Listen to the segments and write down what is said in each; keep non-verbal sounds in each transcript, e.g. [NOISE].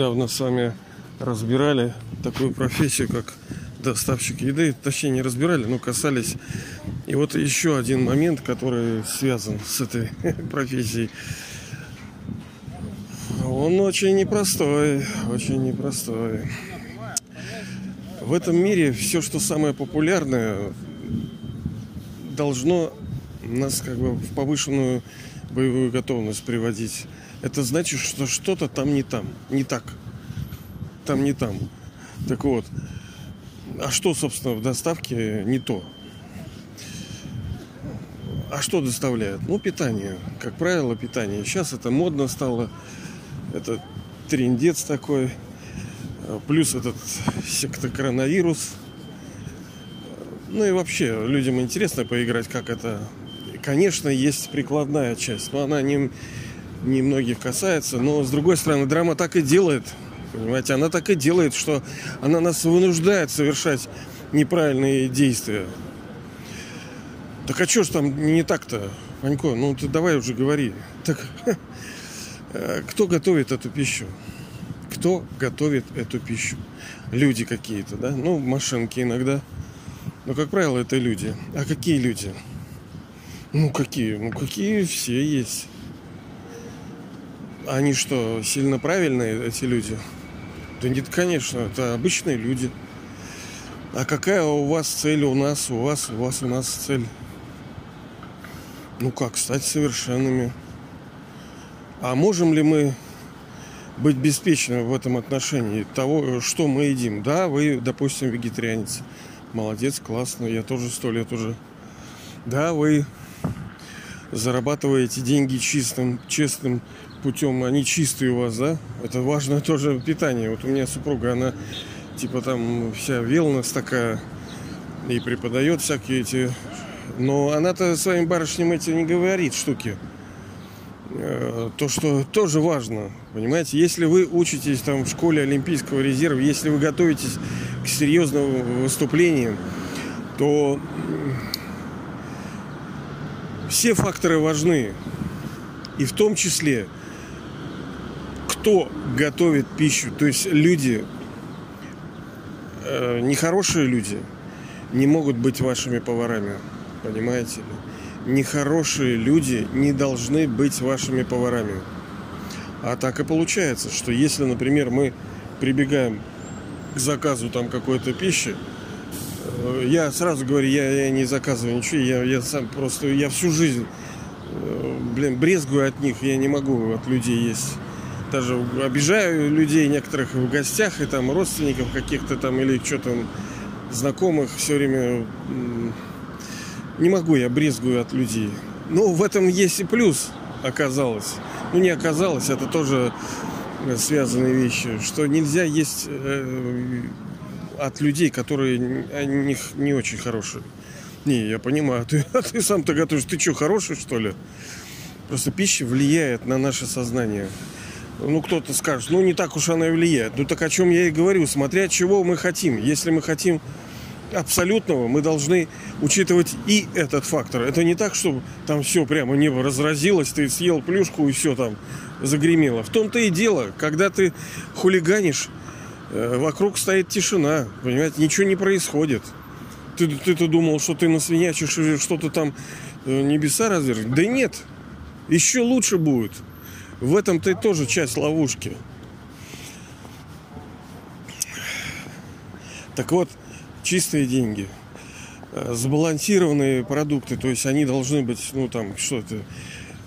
недавно с вами разбирали такую профессию, как доставщик еды. Точнее, не разбирали, но касались. И вот еще один момент, который связан с этой [LAUGHS] профессией. Он очень непростой, очень непростой. В этом мире все, что самое популярное, должно нас как бы в повышенную боевую готовность приводить. Это значит, что что-то там не там, не так. Там не там. Так вот, а что, собственно, в доставке не то? А что доставляют? Ну, питание. Как правило, питание. Сейчас это модно стало. Это трендец такой. Плюс этот сектокоронавирус. Ну и вообще, людям интересно поиграть, как это... Конечно, есть прикладная часть, но она не, не многих касается. Но, с другой стороны, драма так и делает. Понимаете, она так и делает, что она нас вынуждает совершать неправильные действия. Так а что ж там не так-то, Ванько? Ну ты давай уже говори. Так [LAUGHS] кто готовит эту пищу? Кто готовит эту пищу? Люди какие-то, да? Ну, машинки иногда. Но, как правило, это люди. А какие люди? Ну, какие? Ну, какие все есть. Они что, сильно правильные, эти люди? Да нет, конечно, это обычные люди. А какая у вас цель у нас, у вас, у вас, у нас цель? Ну как, стать совершенными. А можем ли мы быть беспечны в этом отношении того, что мы едим? Да, вы, допустим, вегетарианец. Молодец, классно, я тоже сто лет уже. Да, вы зарабатываете деньги чистым, честным путем, они чистые у вас, да? Это важно [LAUGHS] тоже питание. Вот у меня супруга, она типа там вся велнес такая и преподает всякие эти... Но она-то своим барышням эти не говорит штуки. Э, то, что тоже важно, понимаете, если вы учитесь там в школе Олимпийского резерва, если вы готовитесь к серьезным выступлениям, то все факторы важны. И в том числе кто готовит пищу. То есть люди, э, нехорошие люди, не могут быть вашими поварами. Понимаете? Нехорошие люди не должны быть вашими поварами. А так и получается, что если, например, мы прибегаем к заказу там какой-то пищи, я сразу говорю, я, я не заказываю ничего, я, я сам просто, я всю жизнь, э, блин, брезгую от них, я не могу от людей есть даже обижаю людей некоторых в гостях и там родственников каких-то там или что там знакомых все время не могу я брезгую от людей. Но в этом есть и плюс оказалось. Ну не оказалось, это тоже связанные вещи, что нельзя есть э, от людей, которые о них не очень хорошие. Не, я понимаю, ты, [LAUGHS] а ты сам-то готовишь, ты что, хороший что ли? Просто пища влияет на наше сознание ну, кто-то скажет, ну, не так уж она и влияет. Ну, так о чем я и говорю, смотря чего мы хотим. Если мы хотим абсолютного, мы должны учитывать и этот фактор. Это не так, чтобы там все прямо небо разразилось, ты съел плюшку и все там загремело. В том-то и дело, когда ты хулиганишь, вокруг стоит тишина, понимаете, ничего не происходит. Ты, ты-то думал, что ты насвинячишь что-то там э, небеса развернешь? Да нет, еще лучше будет – в этом-то и тоже часть ловушки. Так вот, чистые деньги, э, сбалансированные продукты, то есть они должны быть, ну там, что это, э,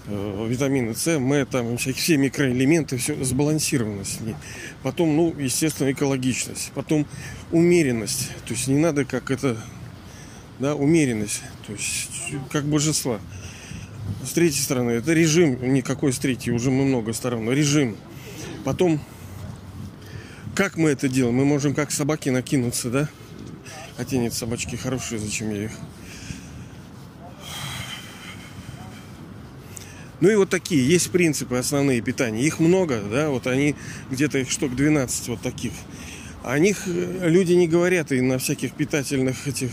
витамины С, М, там, все микроэлементы, все сбалансировано с ней. Потом, ну, естественно, экологичность. Потом умеренность. То есть не надо как это, да, умеренность. То есть как божества. С третьей стороны, это режим, никакой с третьей, уже мы много сторон, режим. Потом, как мы это делаем? Мы можем как собаки накинуться, да? Хотя нет, собачки хорошие, зачем я их? Ну и вот такие, есть принципы основные питания. Их много, да, вот они где-то их штук 12 вот таких. О них э, люди не говорят и на всяких питательных этих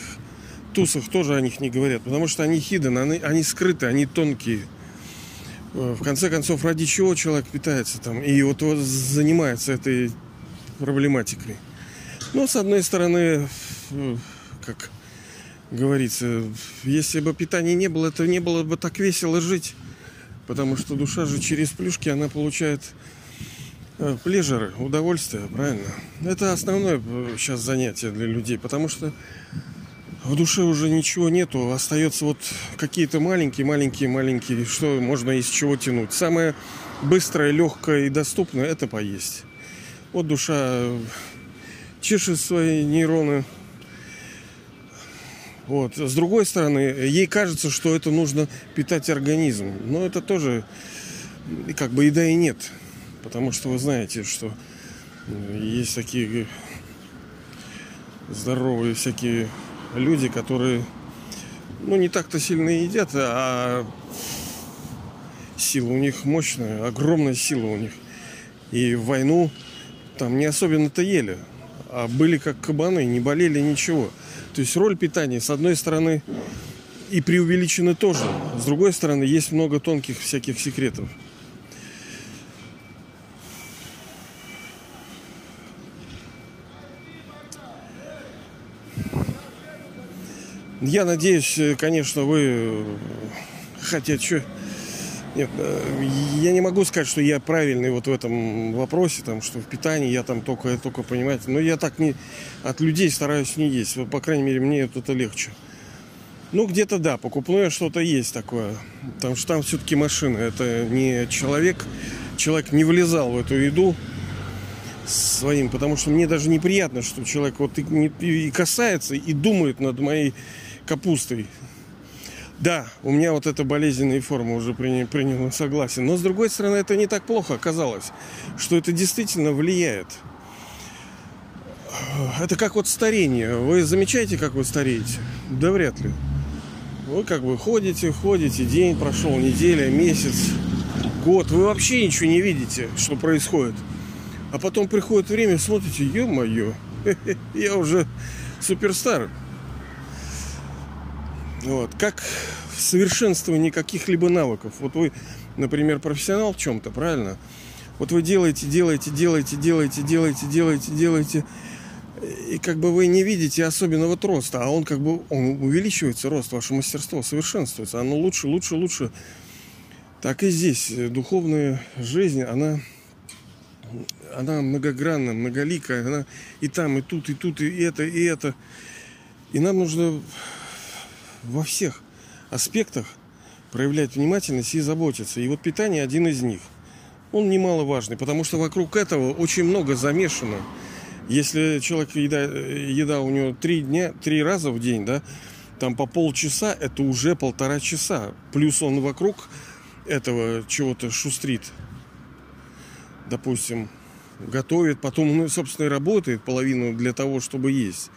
тусах тоже о них не говорят, потому что они хиден, они, они скрыты, они тонкие. э, в конце концов, ради чего человек питается там и вот, вот занимается этой проблематикой. Но, с одной стороны, э, как говорится, если бы питания не было, это не было бы так весело жить. Потому что душа же через плюшки, она получает э, плежеры, удовольствие, правильно? Это основное сейчас занятие для людей, потому что в душе уже ничего нету, остается вот какие-то маленькие, маленькие, маленькие, что можно из чего тянуть. Самое быстрое, легкое и доступное – это поесть. Вот душа чешет свои нейроны. Вот. С другой стороны, ей кажется, что это нужно питать организм. Но это тоже как бы и да, и нет. Потому что вы знаете, что есть такие здоровые всякие люди, которые ну, не так-то сильно едят, а сила у них мощная, огромная сила у них. И в войну там не особенно-то ели, а были как кабаны, не болели ничего. То есть роль питания, с одной стороны, и преувеличена тоже. С другой стороны, есть много тонких всяких секретов. Я надеюсь, э, конечно, вы... Э, хотя, что... Нет, э, я не могу сказать, что я правильный вот в этом вопросе, там, что в питании я там только, только понимаете. Но я так не от людей стараюсь не есть. Вот, по крайней мере, мне это легче. Ну, где-то да, покупное что-то есть такое. Потому что там все-таки машина. Это не человек. Человек не влезал в эту еду своим, потому что мне даже неприятно, что человек вот и, и касается, и думает над моей капустой. Да, у меня вот эта болезненная форма уже приняла, согласен. Но с другой стороны, это не так плохо оказалось, что это действительно влияет. Это как вот старение. Вы замечаете, как вы стареете? Да вряд ли. Вы как бы ходите, ходите, день прошел, неделя, месяц, год. Вы вообще ничего не видите, что происходит. А потом приходит время, смотрите, ё-моё, [LAUGHS] я уже суперстар. Вот. Как в совершенствовании каких-либо навыков. Вот вы, например, профессионал в чем-то, правильно? Вот вы делаете, делаете, делаете, делаете, делаете, делаете, делаете. И как бы вы не видите особенного роста, а он как бы он увеличивается, рост, ваше мастерство совершенствуется. Оно лучше, лучше, лучше. Так и здесь. Духовная жизнь, она она многогранна, многоликая, она и там, и тут, и тут, и это, и это. И нам нужно во всех аспектах проявлять внимательность и заботиться. И вот питание один из них. Он немаловажный, потому что вокруг этого очень много замешано. Если человек еда, еда у него три дня, три раза в день, да, там по полчаса, это уже полтора часа. Плюс он вокруг этого чего-то шустрит. Допустим, готовит, потом, ну, собственно, и работает половину для того, чтобы есть.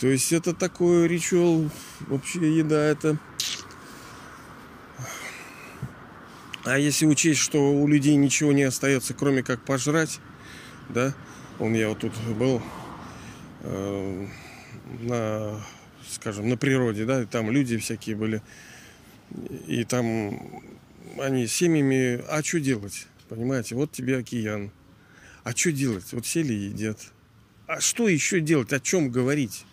То есть это такой ритуал, вообще еда это... А если учесть, что у людей ничего не остается, кроме как пожрать, да, он я вот тут был э, на, скажем, на природе, да, и там люди всякие были, и там они семьями, а что делать, понимаете, вот тебе океан, а что делать, вот сели и едят, а что еще делать, о чем говорить?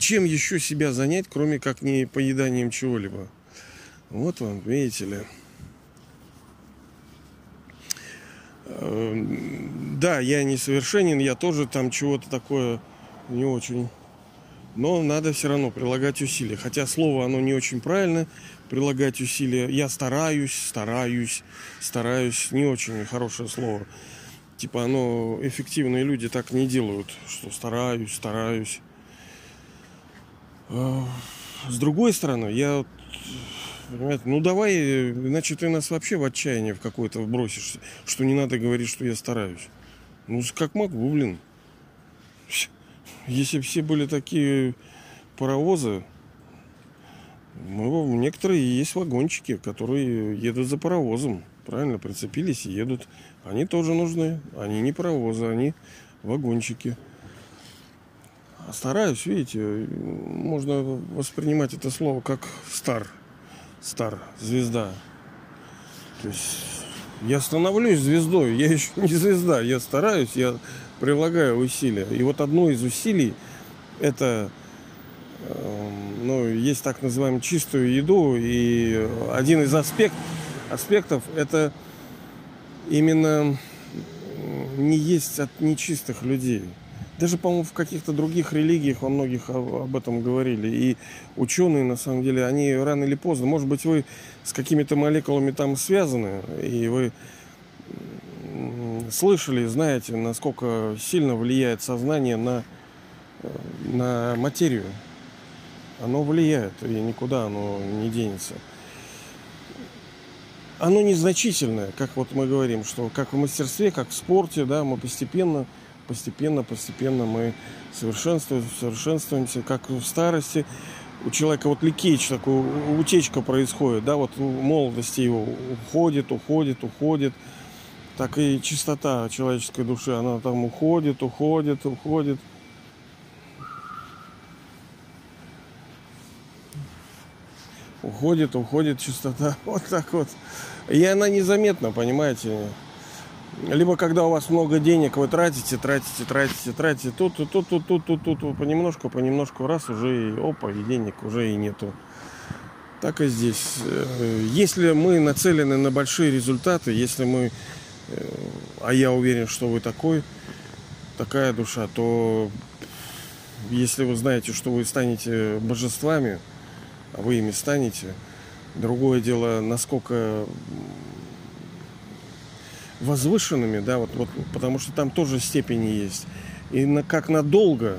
Чем еще себя занять, кроме как не поеданием чего-либо. Вот вам, видите ли. Эм, да, я несовершенен, я тоже там чего-то такое не очень. Но надо все равно прилагать усилия. Хотя слово оно не очень правильно. Прилагать усилия. Я стараюсь, стараюсь, стараюсь. Не очень хорошее слово. Типа оно эффективные люди так не делают, что стараюсь, стараюсь. С другой стороны, я Понимаете? Ну давай, иначе ты нас вообще в отчаяние в какое-то бросишь, что не надо говорить, что я стараюсь. Ну, как могу, блин. Если бы все были такие паровозы, ну, некоторые есть вагончики, которые едут за паровозом. Правильно, прицепились и едут. Они тоже нужны. Они не паровозы, они вагончики стараюсь, видите, можно воспринимать это слово как стар. Стар, звезда. То есть я становлюсь звездой, я еще [LAUGHS] не звезда, я стараюсь, я прилагаю усилия. И вот одно из усилий это эм, ну, есть так называемую чистую еду, и один из аспект, аспектов это именно не есть от нечистых людей. Даже, по-моему, в каких-то других религиях во многих об этом говорили. И ученые, на самом деле, они рано или поздно, может быть, вы с какими-то молекулами там связаны, и вы слышали, знаете, насколько сильно влияет сознание на, э, на материю. Оно влияет, и никуда оно не денется. Оно незначительное, как вот мы говорим, что как в мастерстве, как в спорте, да, мы постепенно постепенно, постепенно мы совершенствуемся, совершенствуемся, как в старости. У человека вот ликейч, такой утечка происходит, да, вот в молодости его уходит, уходит, уходит. Так и чистота человеческой души, она там уходит, уходит, уходит. Уходит, уходит чистота. [LAUGHS] Вот так вот. И она незаметна, понимаете либо когда у вас много денег, вы тратите, тратите, тратите, тратите, тут, тут, тут, тут, тут, тут, тут, понемножку, понемножку, раз уже и опа, и денег уже и нету. Так и здесь. Э, если мы нацелены на большие результаты, если мы, э, а я уверен, что вы такой, такая душа, то если вы знаете, что вы станете божествами, а вы ими станете, другое дело, насколько возвышенными, да, вот, вот, потому что там тоже степени есть. И на, как надолго,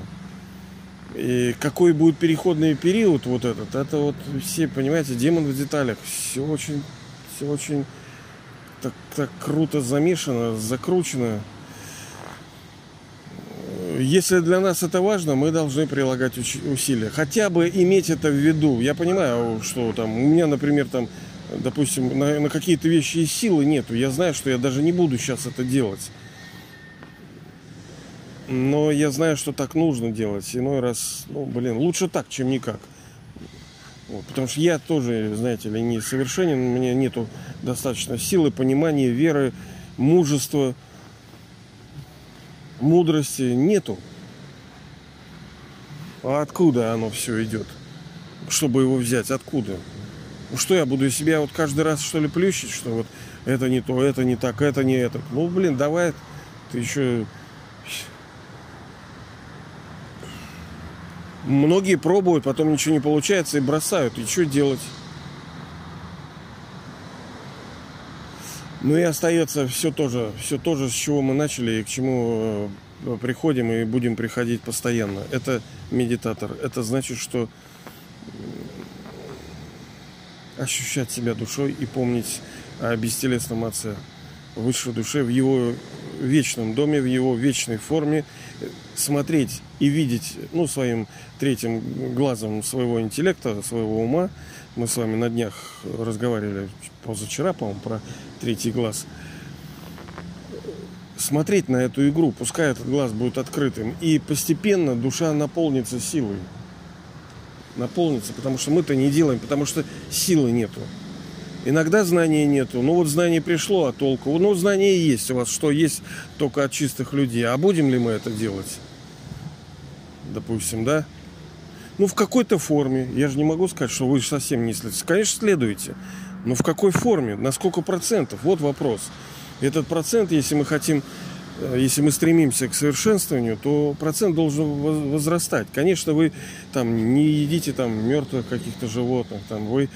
и какой будет переходный период вот этот, это вот все, понимаете, демон в деталях. Все очень, все очень так, так круто замешано, закручено. Если для нас это важно, мы должны прилагать усилия. Хотя бы иметь это в виду. Я понимаю, что там у меня, например, там допустим, на, на какие-то вещи и силы нету. Я знаю, что я даже не буду сейчас это делать. Но я знаю, что так нужно делать. Иной раз, ну, блин, лучше так, чем никак. Вот, потому что я тоже, знаете ли, не совершенен. У меня нету достаточно силы, понимания, веры, мужества, мудрости. Нету. А откуда оно все идет? Чтобы его взять, откуда? Ну что я буду себя вот каждый раз что ли плющить, что вот это не то, это не так, это не это. Ну, блин, давай ты еще... Многие пробуют, потом ничего не получается и бросают. И что делать? Ну и остается все тоже, все то же, с чего мы начали и к чему э, приходим и будем приходить постоянно. Это медитатор. Это значит, что ощущать себя душой и помнить о бестелесном Отце, высшей душе в его вечном доме, в его вечной форме, смотреть и видеть, ну, своим третьим глазом своего интеллекта, своего ума. Мы с вами на днях разговаривали позавчера, по-моему, про третий глаз. Смотреть на эту игру, пускай этот глаз будет открытым, и постепенно душа наполнится силой наполнится, потому что мы-то не делаем, потому что силы нету. Иногда знания нету. Ну вот знание пришло, а толку? Ну, знание есть у вас, что есть только от чистых людей. А будем ли мы это делать? Допустим, да? Ну, в какой-то форме. Я же не могу сказать, что вы совсем не следуете. Конечно, следуете. Но в какой форме? На сколько процентов? Вот вопрос. Этот процент, если мы хотим если мы стремимся к совершенствованию, то процент должен возрастать. Конечно, вы там не едите там мертвых каких-то животных, там вы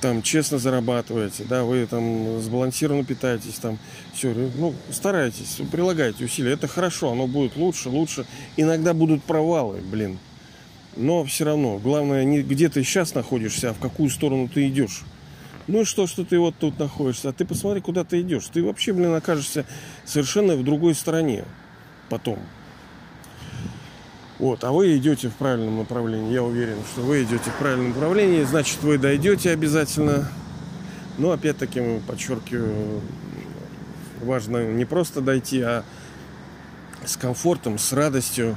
там честно зарабатываете, да, вы там сбалансированно питаетесь, там все, ну, старайтесь, прилагайте усилия. Это хорошо, оно будет лучше, лучше. Иногда будут провалы, блин. Но все равно, главное, не где ты сейчас находишься, а в какую сторону ты идешь. Ну и что, что ты вот тут находишься? А ты посмотри, куда ты идешь. Ты вообще, блин, окажешься совершенно в другой стороне потом. Вот, а вы идете в правильном направлении. Я уверен, что вы идете в правильном направлении. Значит, вы дойдете обязательно. Но опять-таки, подчеркиваю, важно не просто дойти, а с комфортом, с радостью,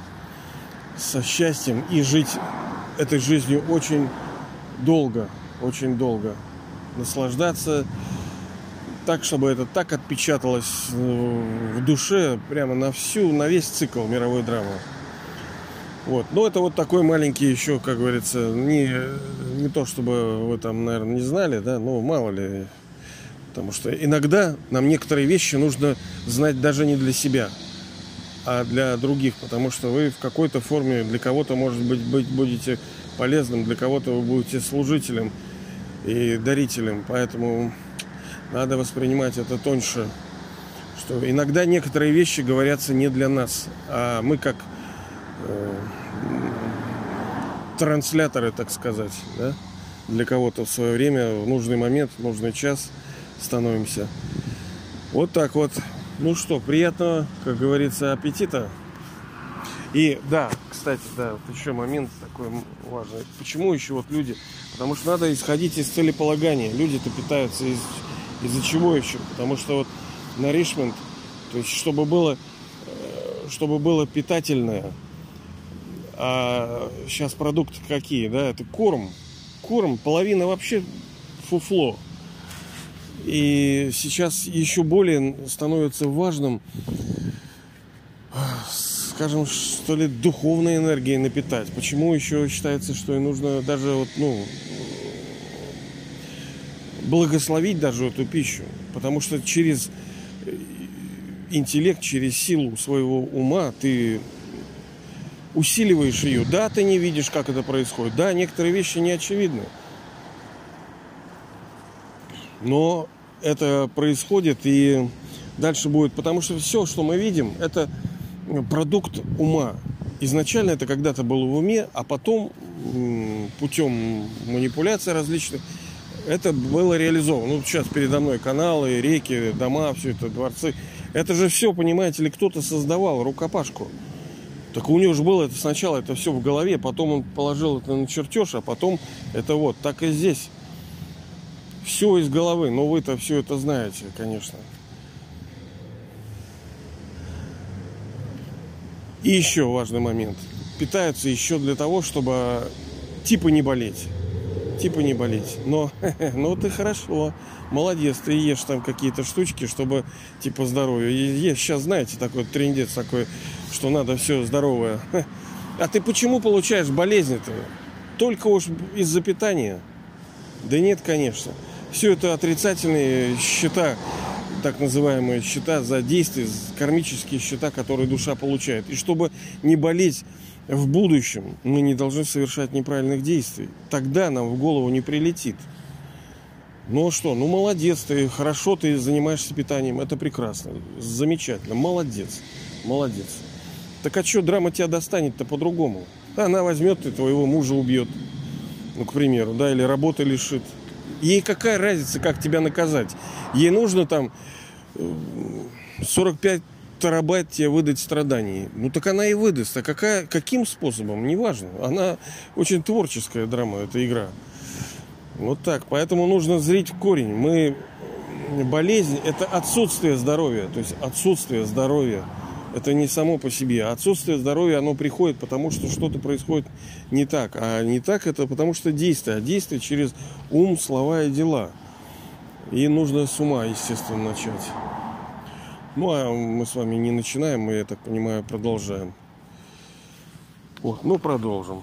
со счастьем и жить этой жизнью очень долго, очень долго. Наслаждаться так, чтобы это так отпечаталось в душе прямо на всю, на весь цикл мировой драмы. Вот. Но это вот такой маленький еще, как говорится, не, не то, чтобы вы там, наверное, не знали, да, но мало ли. Потому что иногда нам некоторые вещи нужно знать даже не для себя, а для других, потому что вы в какой-то форме для кого-то, может быть, быть будете полезным, для кого-то вы будете служителем и дарителем. Поэтому надо воспринимать это тоньше, что иногда некоторые вещи говорятся не для нас, а мы как э, трансляторы, так сказать, да? для кого-то в свое время, в нужный момент, в нужный час становимся. Вот так вот. Ну что, приятного, как говорится, аппетита. И да, кстати, да, вот еще момент такой важный. Почему еще вот люди? Потому что надо исходить из целеполагания. Люди-то питаются из из-за чего еще? Потому что вот nourishment, то есть чтобы было, э, чтобы было питательное, а сейчас продукты какие, да, это корм. Корм, половина вообще фуфло. И сейчас еще более становится важным, скажем, что ли, духовной энергией напитать. Почему еще считается, что и нужно даже вот, ну, благословить даже эту пищу. Потому что через э, интеллект, через силу своего ума ты усиливаешь ее. Да, ты не видишь, как это происходит. Да, некоторые вещи не очевидны. Но это происходит и дальше будет. Потому что все, что мы видим, это продукт ума. Изначально это когда-то было в уме, а потом путем манипуляций различных это было реализовано. Ну, сейчас передо мной каналы, реки, дома, все это, дворцы. Это же все, понимаете ли, кто-то создавал рукопашку. Так у него же было это сначала это все в голове, потом он положил это на чертеж, а потом это вот, так и здесь. Все из головы. Но вы-то все это знаете, конечно. И еще важный момент. Питаются еще для того, чтобы типа не болеть типа не болеть. Но, [LAUGHS] ну ты хорошо, молодец, ты ешь там какие-то штучки, чтобы типа здоровье. Есть сейчас, знаете, такой трендец такой, что надо все здоровое. [LAUGHS] А ты почему получаешь болезни-то? Только уж из-за питания? Да нет, конечно. Все это отрицательные счета, так называемые счета за действия, кармические счета, которые душа получает. И чтобы не болеть в будущем мы не должны совершать неправильных действий. Тогда нам в голову не прилетит. Ну а что, ну молодец ты, хорошо ты занимаешься питанием, это прекрасно, замечательно, молодец, молодец. Так а что, драма тебя достанет-то по-другому? Она возьмет и твоего мужа убьет, ну, к примеру, да, или работы лишит. Ей какая разница, как тебя наказать? Ей нужно там 45 э, терабайт тебе выдать страданий. Ну так она и выдаст. А какая, каким способом? Неважно. Она очень творческая драма, эта игра. Вот так. Поэтому нужно зрить в корень. Мы болезнь это отсутствие здоровья. То есть отсутствие здоровья. Это не само по себе. Отсутствие здоровья, оно приходит, потому что что-то происходит не так. А не так это потому что действие. А действие через ум, слова и дела. И нужно с ума, естественно, начать. Ну, а мы с вами не начинаем, мы, я так понимаю, продолжаем. Вот, ну, продолжим.